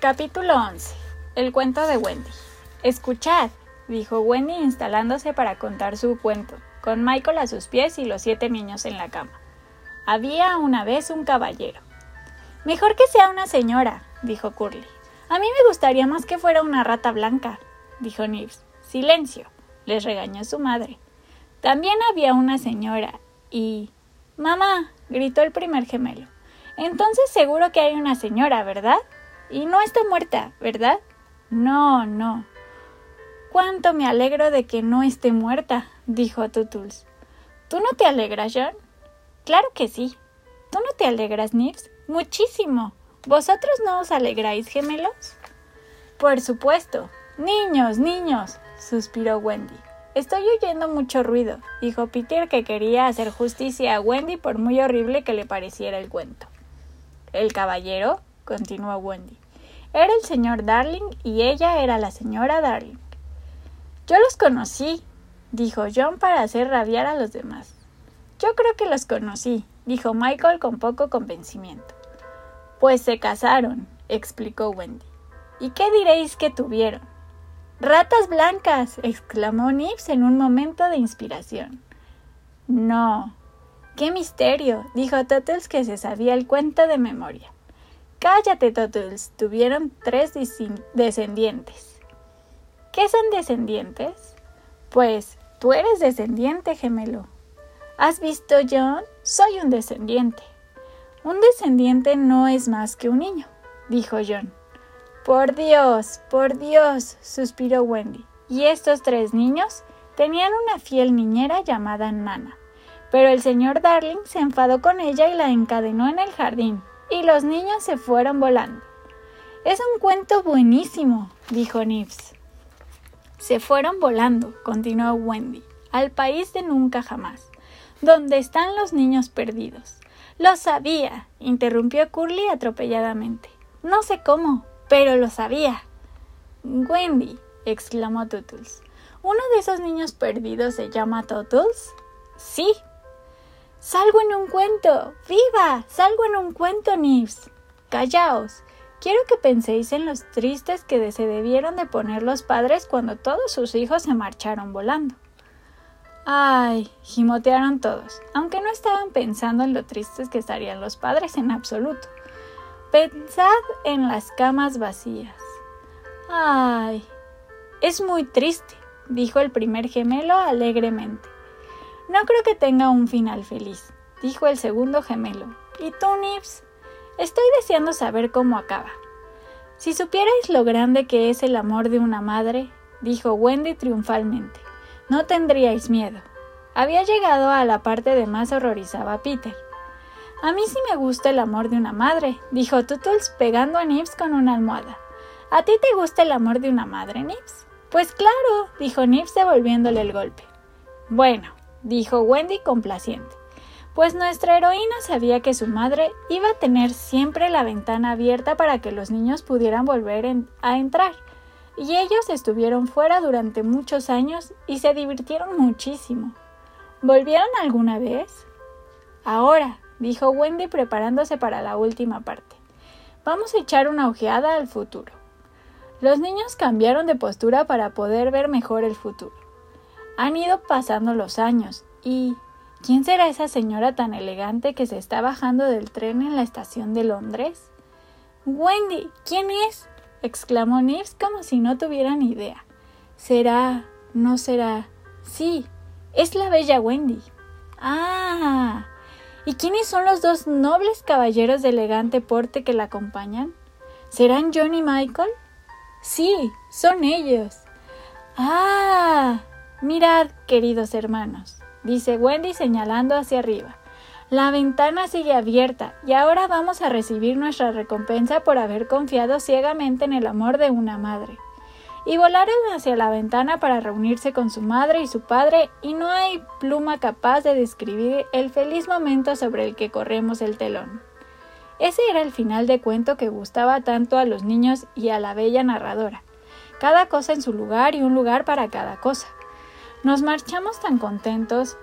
Capítulo 11. El cuento de Wendy. Escuchad, dijo Wendy instalándose para contar su cuento, con Michael a sus pies y los siete niños en la cama. Había una vez un caballero. Mejor que sea una señora, dijo Curly. A mí me gustaría más que fuera una rata blanca, dijo Nibs. Silencio, les regañó su madre. También había una señora y... Mamá, gritó el primer gemelo. Entonces seguro que hay una señora, ¿verdad? Y no está muerta, ¿verdad? No, no. Cuánto me alegro de que no esté muerta, dijo Tutuls. ¿Tú no te alegras, John? Claro que sí. ¿Tú no te alegras, Nibs? Muchísimo. ¿Vosotros no os alegráis, gemelos? Por supuesto. Niños, niños, suspiró Wendy. Estoy oyendo mucho ruido, dijo Peter que quería hacer justicia a Wendy por muy horrible que le pareciera el cuento. El caballero, continuó Wendy, era el señor Darling y ella era la señora Darling. Yo los conocí, dijo John para hacer rabiar a los demás. Yo creo que los conocí, dijo Michael con poco convencimiento. Pues se casaron, explicó Wendy. ¿Y qué diréis que tuvieron? Ratas blancas, exclamó Nibs en un momento de inspiración. No. ¡Qué misterio! dijo Tottles que se sabía el cuento de memoria. Cállate, Tottles. Tuvieron tres descendientes. ¿Qué son descendientes? Pues tú eres descendiente, gemelo. ¿Has visto, John? Soy un descendiente. Un descendiente no es más que un niño, dijo John. Por Dios, por Dios, suspiró Wendy. Y estos tres niños tenían una fiel niñera llamada Nana. Pero el señor Darling se enfadó con ella y la encadenó en el jardín y los niños se fueron volando. Es un cuento buenísimo, dijo Nibs. Se fueron volando, continuó Wendy, al país de nunca jamás, donde están los niños perdidos. Lo sabía, interrumpió Curly atropelladamente. No sé cómo, pero lo sabía. Wendy, exclamó Tootles. ¿Uno de esos niños perdidos se llama Tootles? Sí, Salgo en un cuento. ¡Viva! Salgo en un cuento, Nibs. Callaos. Quiero que penséis en los tristes que se debieron de poner los padres cuando todos sus hijos se marcharon volando. Ay, gimotearon todos, aunque no estaban pensando en lo tristes que estarían los padres en absoluto. Pensad en las camas vacías. Ay, es muy triste, dijo el primer gemelo alegremente. No creo que tenga un final feliz, dijo el segundo gemelo. ¿Y tú, Nibs? Estoy deseando saber cómo acaba. Si supierais lo grande que es el amor de una madre, dijo Wendy triunfalmente, no tendríais miedo. Había llegado a la parte de más horrorizaba a Peter. A mí sí me gusta el amor de una madre, dijo Tuttles pegando a Nibs con una almohada. ¿A ti te gusta el amor de una madre, Nibs? Pues claro, dijo Nibs devolviéndole el golpe. Bueno, dijo Wendy complaciente, pues nuestra heroína sabía que su madre iba a tener siempre la ventana abierta para que los niños pudieran volver a entrar, y ellos estuvieron fuera durante muchos años y se divirtieron muchísimo. ¿Volvieron alguna vez? Ahora, dijo Wendy preparándose para la última parte. Vamos a echar una ojeada al futuro. Los niños cambiaron de postura para poder ver mejor el futuro. Han ido pasando los años y ¿quién será esa señora tan elegante que se está bajando del tren en la estación de Londres? Wendy, ¿quién es? exclamó Nibs como si no tuviera ni idea. ¿Será? ¿No será? Sí, es la bella Wendy. Ah. ¿Y quiénes son los dos nobles caballeros de elegante porte que la acompañan? ¿Serán John y Michael? Sí, son ellos. Ah. Mirad, queridos hermanos, dice Wendy señalando hacia arriba. La ventana sigue abierta y ahora vamos a recibir nuestra recompensa por haber confiado ciegamente en el amor de una madre. Y volaron hacia la ventana para reunirse con su madre y su padre y no hay pluma capaz de describir el feliz momento sobre el que corremos el telón. Ese era el final de cuento que gustaba tanto a los niños y a la bella narradora. Cada cosa en su lugar y un lugar para cada cosa. Nos marchamos tan contentos,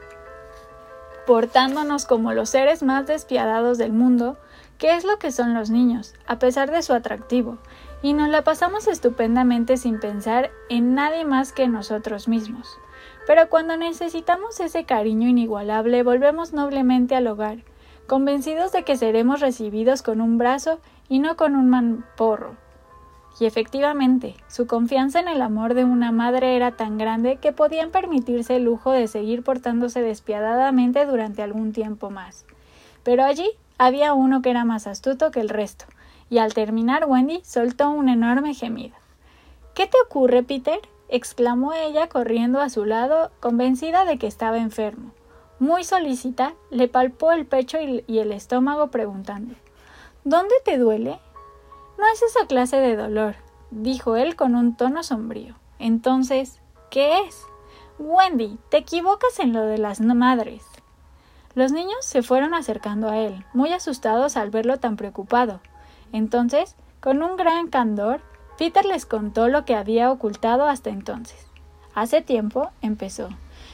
portándonos como los seres más despiadados del mundo, que es lo que son los niños, a pesar de su atractivo, y nos la pasamos estupendamente sin pensar en nadie más que nosotros mismos. Pero cuando necesitamos ese cariño inigualable, volvemos noblemente al hogar, convencidos de que seremos recibidos con un brazo y no con un manporro. Y efectivamente, su confianza en el amor de una madre era tan grande que podían permitirse el lujo de seguir portándose despiadadamente durante algún tiempo más. Pero allí había uno que era más astuto que el resto, y al terminar Wendy soltó un enorme gemido. ¿Qué te ocurre, Peter? exclamó ella corriendo a su lado, convencida de que estaba enfermo. Muy solícita, le palpó el pecho y el estómago preguntando ¿Dónde te duele? No es esa clase de dolor, dijo él con un tono sombrío. Entonces, ¿qué es? Wendy, te equivocas en lo de las madres. Los niños se fueron acercando a él, muy asustados al verlo tan preocupado. Entonces, con un gran candor, Peter les contó lo que había ocultado hasta entonces. Hace tiempo empezó.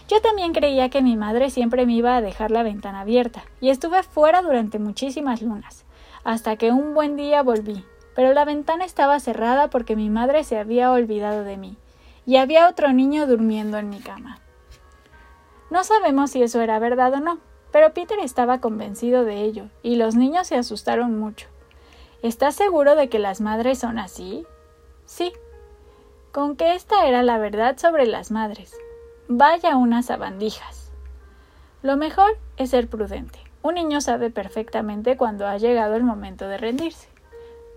Yo también creía que mi madre siempre me iba a dejar la ventana abierta, y estuve fuera durante muchísimas lunas, hasta que un buen día volví. Pero la ventana estaba cerrada porque mi madre se había olvidado de mí, y había otro niño durmiendo en mi cama. No sabemos si eso era verdad o no, pero Peter estaba convencido de ello, y los niños se asustaron mucho. ¿Estás seguro de que las madres son así? Sí, con que esta era la verdad sobre las madres. Vaya unas sabandijas. Lo mejor es ser prudente. Un niño sabe perfectamente cuando ha llegado el momento de rendirse.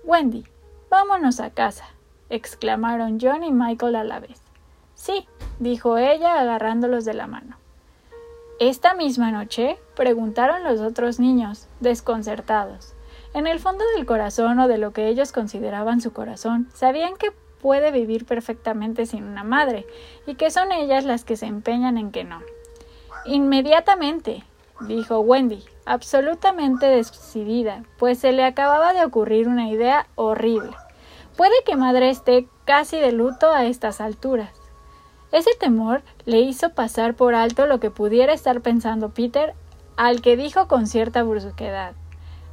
Wendy, vámonos a casa, exclamaron John y Michael a la vez. Sí, dijo ella agarrándolos de la mano. ¿Esta misma noche? preguntaron los otros niños, desconcertados. En el fondo del corazón o de lo que ellos consideraban su corazón, sabían que puede vivir perfectamente sin una madre, y que son ellas las que se empeñan en que no. Inmediatamente, dijo Wendy, absolutamente decidida, pues se le acababa de ocurrir una idea horrible. Puede que madre esté casi de luto a estas alturas. Ese temor le hizo pasar por alto lo que pudiera estar pensando Peter, al que dijo con cierta brusquedad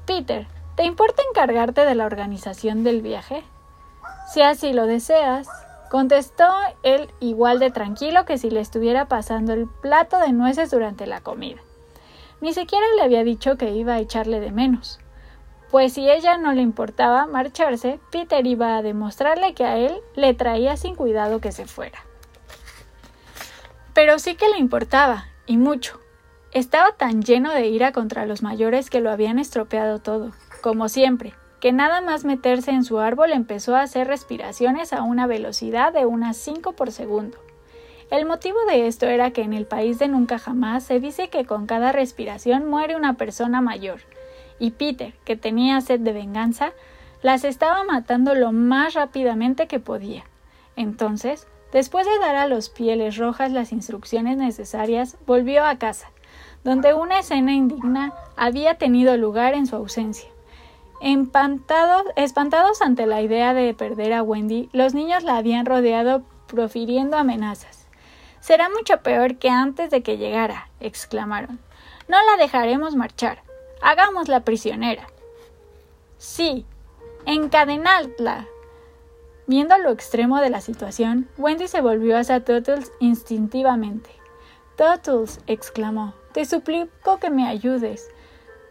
Peter, ¿Te importa encargarte de la organización del viaje? Si así lo deseas, contestó él igual de tranquilo que si le estuviera pasando el plato de nueces durante la comida. Ni siquiera le había dicho que iba a echarle de menos, pues si ella no le importaba marcharse, Peter iba a demostrarle que a él le traía sin cuidado que se fuera. Pero sí que le importaba, y mucho. Estaba tan lleno de ira contra los mayores que lo habían estropeado todo como siempre, que nada más meterse en su árbol empezó a hacer respiraciones a una velocidad de unas 5 por segundo. El motivo de esto era que en el país de nunca jamás se dice que con cada respiración muere una persona mayor, y Peter, que tenía sed de venganza, las estaba matando lo más rápidamente que podía. Entonces, después de dar a los pieles rojas las instrucciones necesarias, volvió a casa, donde una escena indigna había tenido lugar en su ausencia. espantados ante la idea de perder a Wendy, los niños la habían rodeado profiriendo amenazas. Será mucho peor que antes de que llegara, exclamaron. No la dejaremos marchar. Hagámosla prisionera. Sí, encadenadla. Viendo lo extremo de la situación, Wendy se volvió hacia Tottles instintivamente. Tottles, exclamó, te suplico que me ayudes.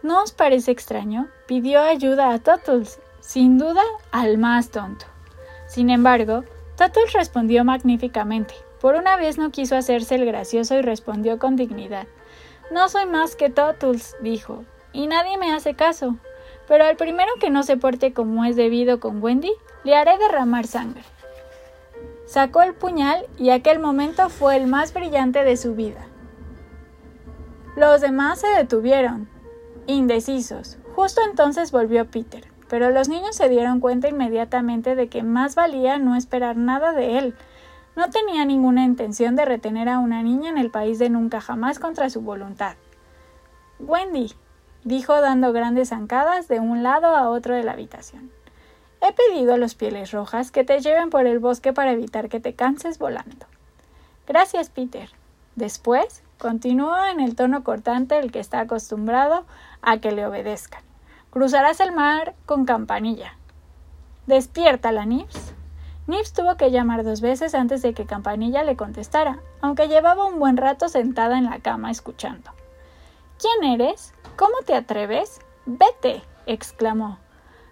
¿No os parece extraño? Pidió ayuda a Tottles, sin duda al más tonto. Sin embargo, Tottles respondió magníficamente. Por una vez no quiso hacerse el gracioso y respondió con dignidad. No soy más que Tottles, dijo, y nadie me hace caso. Pero al primero que no se porte como es debido con Wendy, le haré derramar sangre. Sacó el puñal y aquel momento fue el más brillante de su vida. Los demás se detuvieron, indecisos. Justo entonces volvió Peter, pero los niños se dieron cuenta inmediatamente de que más valía no esperar nada de él. No tenía ninguna intención de retener a una niña en el país de nunca jamás contra su voluntad. Wendy, dijo dando grandes zancadas de un lado a otro de la habitación. He pedido a los pieles rojas que te lleven por el bosque para evitar que te canses volando. Gracias, Peter. Después, continuó en el tono cortante el que está acostumbrado a que le obedezcan. Cruzarás el mar con campanilla. Despiértala, Nips. Nips tuvo que llamar dos veces antes de que Campanilla le contestara, aunque llevaba un buen rato sentada en la cama escuchando. ¿Quién eres? ¿Cómo te atreves? Vete, exclamó.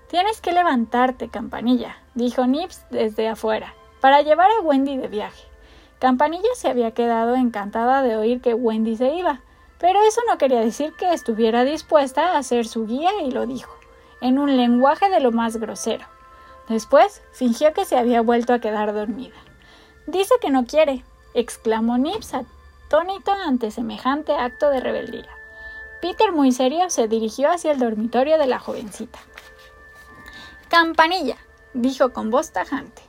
Tienes que levantarte, Campanilla, dijo Nips desde afuera, para llevar a Wendy de viaje. Campanilla se había quedado encantada de oír que Wendy se iba, pero eso no quería decir que estuviera dispuesta a ser su guía y lo dijo, en un lenguaje de lo más grosero. Después fingió que se había vuelto a quedar dormida. Dice que no quiere, exclamó Nips atónito ante semejante acto de rebeldía. Peter, muy serio, se dirigió hacia el dormitorio de la jovencita. Campanilla, dijo con voz tajante.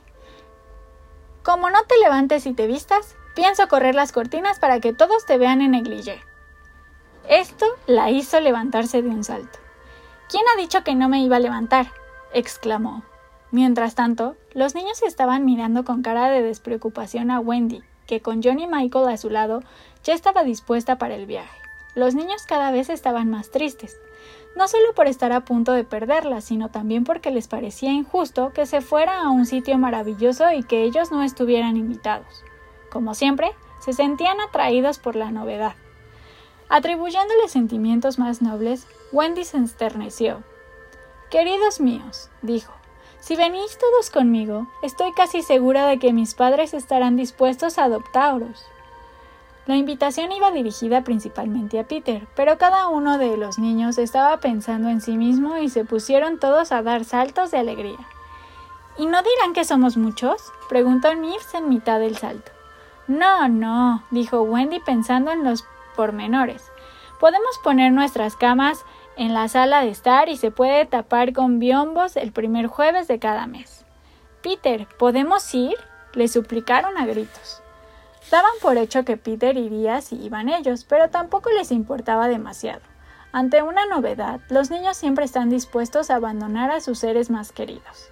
Como no te levantes y te vistas, pienso correr las cortinas para que todos te vean en negligé. Esto la hizo levantarse de un salto. ¿Quién ha dicho que no me iba a levantar? exclamó. Mientras tanto, los niños estaban mirando con cara de despreocupación a Wendy, que con Johnny Michael a su lado ya estaba dispuesta para el viaje. Los niños cada vez estaban más tristes, no solo por estar a punto de perderla, sino también porque les parecía injusto que se fuera a un sitio maravilloso y que ellos no estuvieran invitados. Como siempre, se sentían atraídos por la novedad. Atribuyéndole sentimientos más nobles, Wendy se ensterneció. Queridos míos, dijo, si venís todos conmigo, estoy casi segura de que mis padres estarán dispuestos a adoptaros. La invitación iba dirigida principalmente a Peter, pero cada uno de los niños estaba pensando en sí mismo y se pusieron todos a dar saltos de alegría. ¿Y no dirán que somos muchos? preguntó Nibs en mitad del salto. No, no, dijo Wendy pensando en los pormenores. Podemos poner nuestras camas en la sala de estar y se puede tapar con biombos el primer jueves de cada mes. Peter, ¿podemos ir? le suplicaron a gritos. Daban por hecho que Peter iría si iban ellos, pero tampoco les importaba demasiado. Ante una novedad, los niños siempre están dispuestos a abandonar a sus seres más queridos.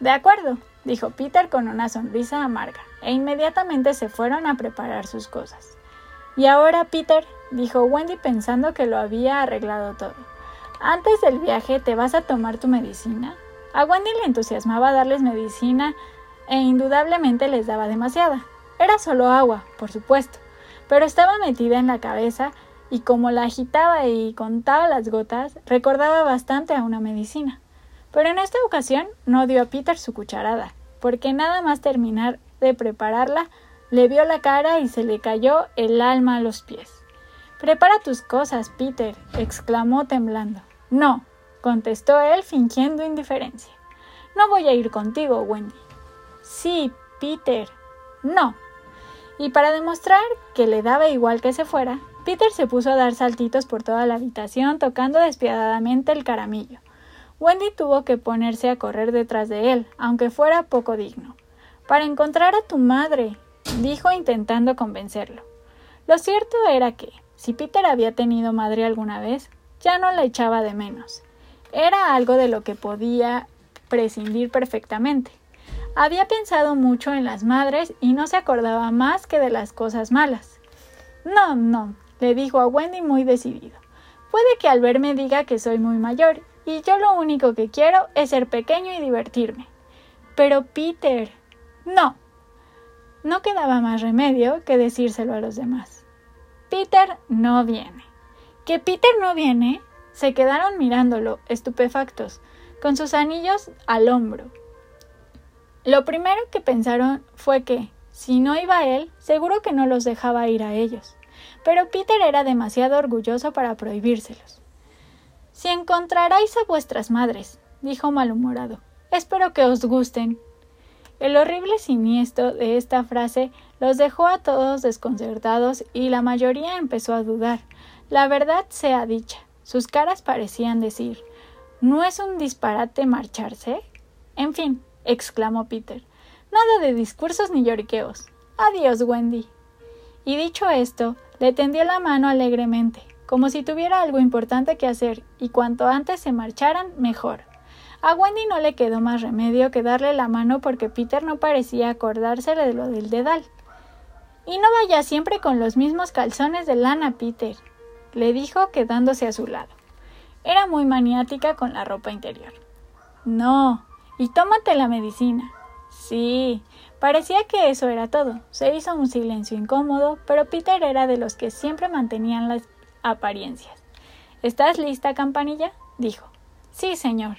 De acuerdo, dijo Peter con una sonrisa amarga, e inmediatamente se fueron a preparar sus cosas. Y ahora, Peter, dijo Wendy pensando que lo había arreglado todo. Antes del viaje te vas a tomar tu medicina. A Wendy le entusiasmaba darles medicina e indudablemente les daba demasiada. Era solo agua, por supuesto, pero estaba metida en la cabeza y como la agitaba y contaba las gotas, recordaba bastante a una medicina. Pero en esta ocasión no dio a Peter su cucharada, porque nada más terminar de prepararla, le vio la cara y se le cayó el alma a los pies. Prepara tus cosas, Peter, exclamó temblando. No, contestó él fingiendo indiferencia. No voy a ir contigo, Wendy. Sí, Peter. No. Y para demostrar que le daba igual que se fuera, Peter se puso a dar saltitos por toda la habitación tocando despiadadamente el caramillo. Wendy tuvo que ponerse a correr detrás de él, aunque fuera poco digno. Para encontrar a tu madre, dijo intentando convencerlo. Lo cierto era que, si Peter había tenido madre alguna vez, ya no la echaba de menos. Era algo de lo que podía prescindir perfectamente. Había pensado mucho en las madres y no se acordaba más que de las cosas malas. No, no, le dijo a Wendy muy decidido. Puede que al verme diga que soy muy mayor, y yo lo único que quiero es ser pequeño y divertirme. Pero Peter. No. No quedaba más remedio que decírselo a los demás. Peter no viene. ¿Que Peter no viene? Se quedaron mirándolo, estupefactos, con sus anillos al hombro. Lo primero que pensaron fue que, si no iba él, seguro que no los dejaba ir a ellos. Pero Peter era demasiado orgulloso para prohibírselos. Si encontraráis a vuestras madres, dijo malhumorado, espero que os gusten. El horrible siniestro de esta frase los dejó a todos desconcertados y la mayoría empezó a dudar. La verdad sea dicha, sus caras parecían decir ¿No es un disparate marcharse? En fin, exclamó Peter. Nada de discursos ni lloriqueos. Adiós, Wendy. Y dicho esto, le tendió la mano alegremente, como si tuviera algo importante que hacer, y cuanto antes se marcharan, mejor. A Wendy no le quedó más remedio que darle la mano porque Peter no parecía acordársele de lo del dedal. Y no vaya siempre con los mismos calzones de lana, Peter, le dijo quedándose a su lado. Era muy maniática con la ropa interior. No, Y tómate la medicina. Sí, parecía que eso era todo. Se hizo un silencio incómodo, pero Peter era de los que siempre mantenían las apariencias. ¿Estás lista, campanilla? dijo. Sí, señor.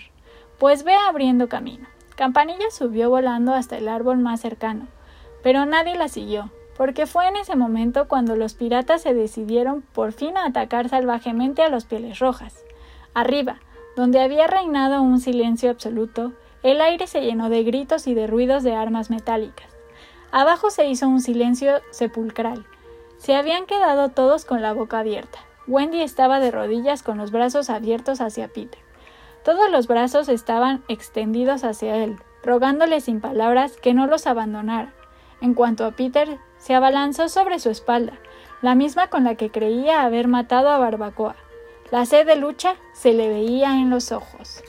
Pues ve abriendo camino. Campanilla subió volando hasta el árbol más cercano, pero nadie la siguió, porque fue en ese momento cuando los piratas se decidieron por fin a atacar salvajemente a los pieles rojas. Arriba, donde había reinado un silencio absoluto, el aire se llenó de gritos y de ruidos de armas metálicas. Abajo se hizo un silencio sepulcral. Se habían quedado todos con la boca abierta. Wendy estaba de rodillas con los brazos abiertos hacia Peter. Todos los brazos estaban extendidos hacia él, rogándole sin palabras que no los abandonara. En cuanto a Peter, se abalanzó sobre su espalda, la misma con la que creía haber matado a Barbacoa. La sed de lucha se le veía en los ojos.